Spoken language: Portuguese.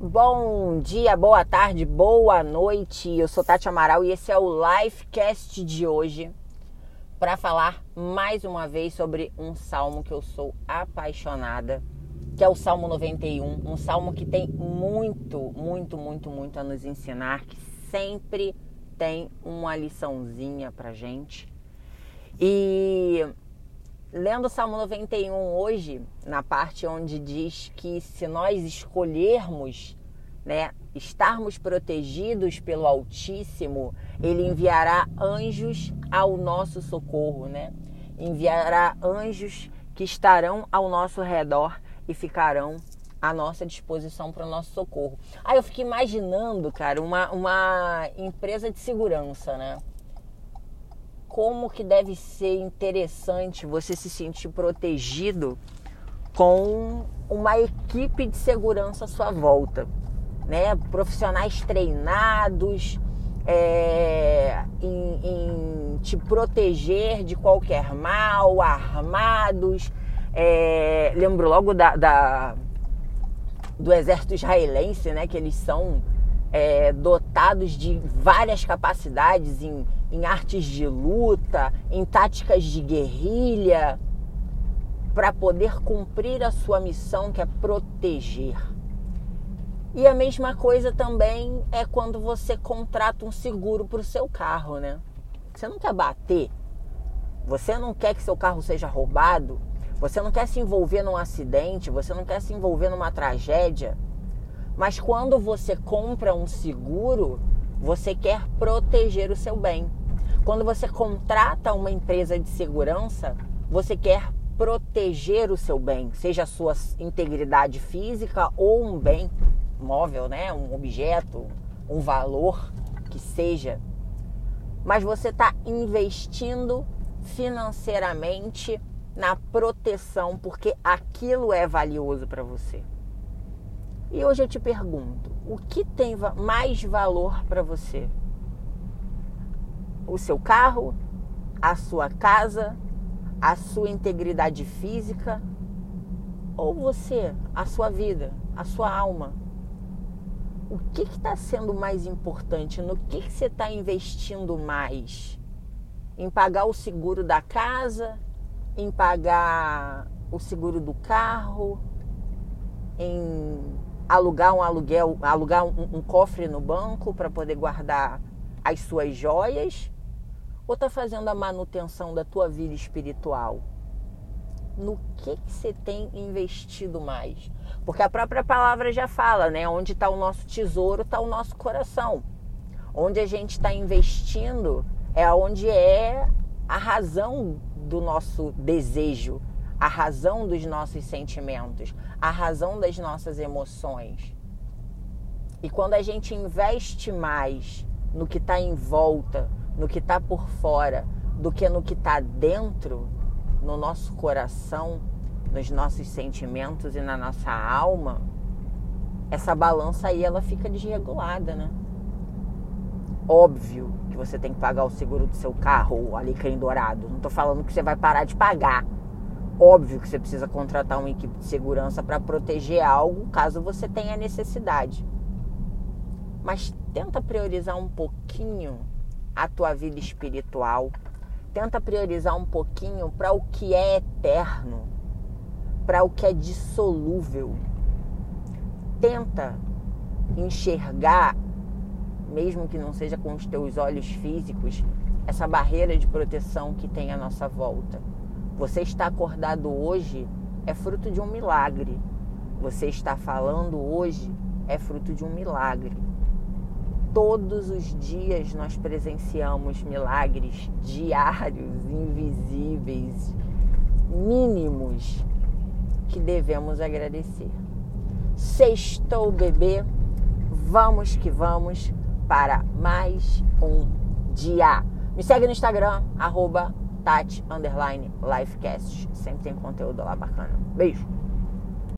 Bom dia, boa tarde, boa noite. Eu sou Tati Amaral e esse é o Lifecast de hoje para falar mais uma vez sobre um salmo que eu sou apaixonada, que é o Salmo 91, um salmo que tem muito, muito, muito, muito a nos ensinar, que sempre tem uma liçãozinha pra gente. E lendo o Salmo 91 hoje, na parte onde diz que se nós escolhermos, né, estarmos protegidos pelo Altíssimo, ele enviará anjos ao nosso socorro, né? Enviará anjos que estarão ao nosso redor e ficarão à nossa disposição para o nosso socorro. Aí eu fiquei imaginando, cara, uma, uma empresa de segurança, né? Como que deve ser interessante você se sentir protegido com uma equipe de segurança à sua volta, né? Profissionais treinados é, em, em, te proteger de qualquer mal, armados. É, lembro logo da, da, do exército israelense, né? Que eles são é, dotados de várias capacidades em em artes de luta, em táticas de guerrilha, para poder cumprir a sua missão que é proteger. E a mesma coisa também é quando você contrata um seguro para o seu carro, né? Você não quer bater, você não quer que seu carro seja roubado, você não quer se envolver num acidente, você não quer se envolver numa tragédia. Mas quando você compra um seguro, você quer proteger o seu bem. Quando você contrata uma empresa de segurança, você quer proteger o seu bem, seja a sua integridade física ou um bem móvel, né? um objeto, um valor que seja. Mas você está investindo financeiramente na proteção porque aquilo é valioso para você. E hoje eu te pergunto: o que tem mais valor para você? O seu carro, a sua casa, a sua integridade física ou você, a sua vida, a sua alma? O que está sendo mais importante? No que, que você está investindo mais? Em pagar o seguro da casa? Em pagar o seguro do carro? Em alugar um aluguel, alugar um, um cofre no banco para poder guardar as suas joias? Ou está fazendo a manutenção da tua vida espiritual? No que, que você tem investido mais? Porque a própria palavra já fala, né? Onde está o nosso tesouro, está o nosso coração. Onde a gente está investindo é onde é a razão do nosso desejo, a razão dos nossos sentimentos, a razão das nossas emoções. E quando a gente investe mais no que está em volta, no que está por fora, do que no que está dentro, no nosso coração, nos nossos sentimentos e na nossa alma, essa balança aí ela fica desregulada, né? Óbvio que você tem que pagar o seguro do seu carro, o alecrim dourado. Não estou falando que você vai parar de pagar Óbvio que você precisa contratar uma equipe de segurança para proteger algo caso você tenha necessidade. Mas tenta priorizar um pouquinho a tua vida espiritual. Tenta priorizar um pouquinho para o que é eterno, para o que é dissolúvel. Tenta enxergar, mesmo que não seja com os teus olhos físicos, essa barreira de proteção que tem à nossa volta. Você está acordado hoje é fruto de um milagre. Você está falando hoje é fruto de um milagre. Todos os dias nós presenciamos milagres diários, invisíveis, mínimos, que devemos agradecer. Sextou, bebê, vamos que vamos para mais um dia. Me segue no Instagram, arroba Tati Underline Lifecast. Sempre tem conteúdo lá bacana. Beijo!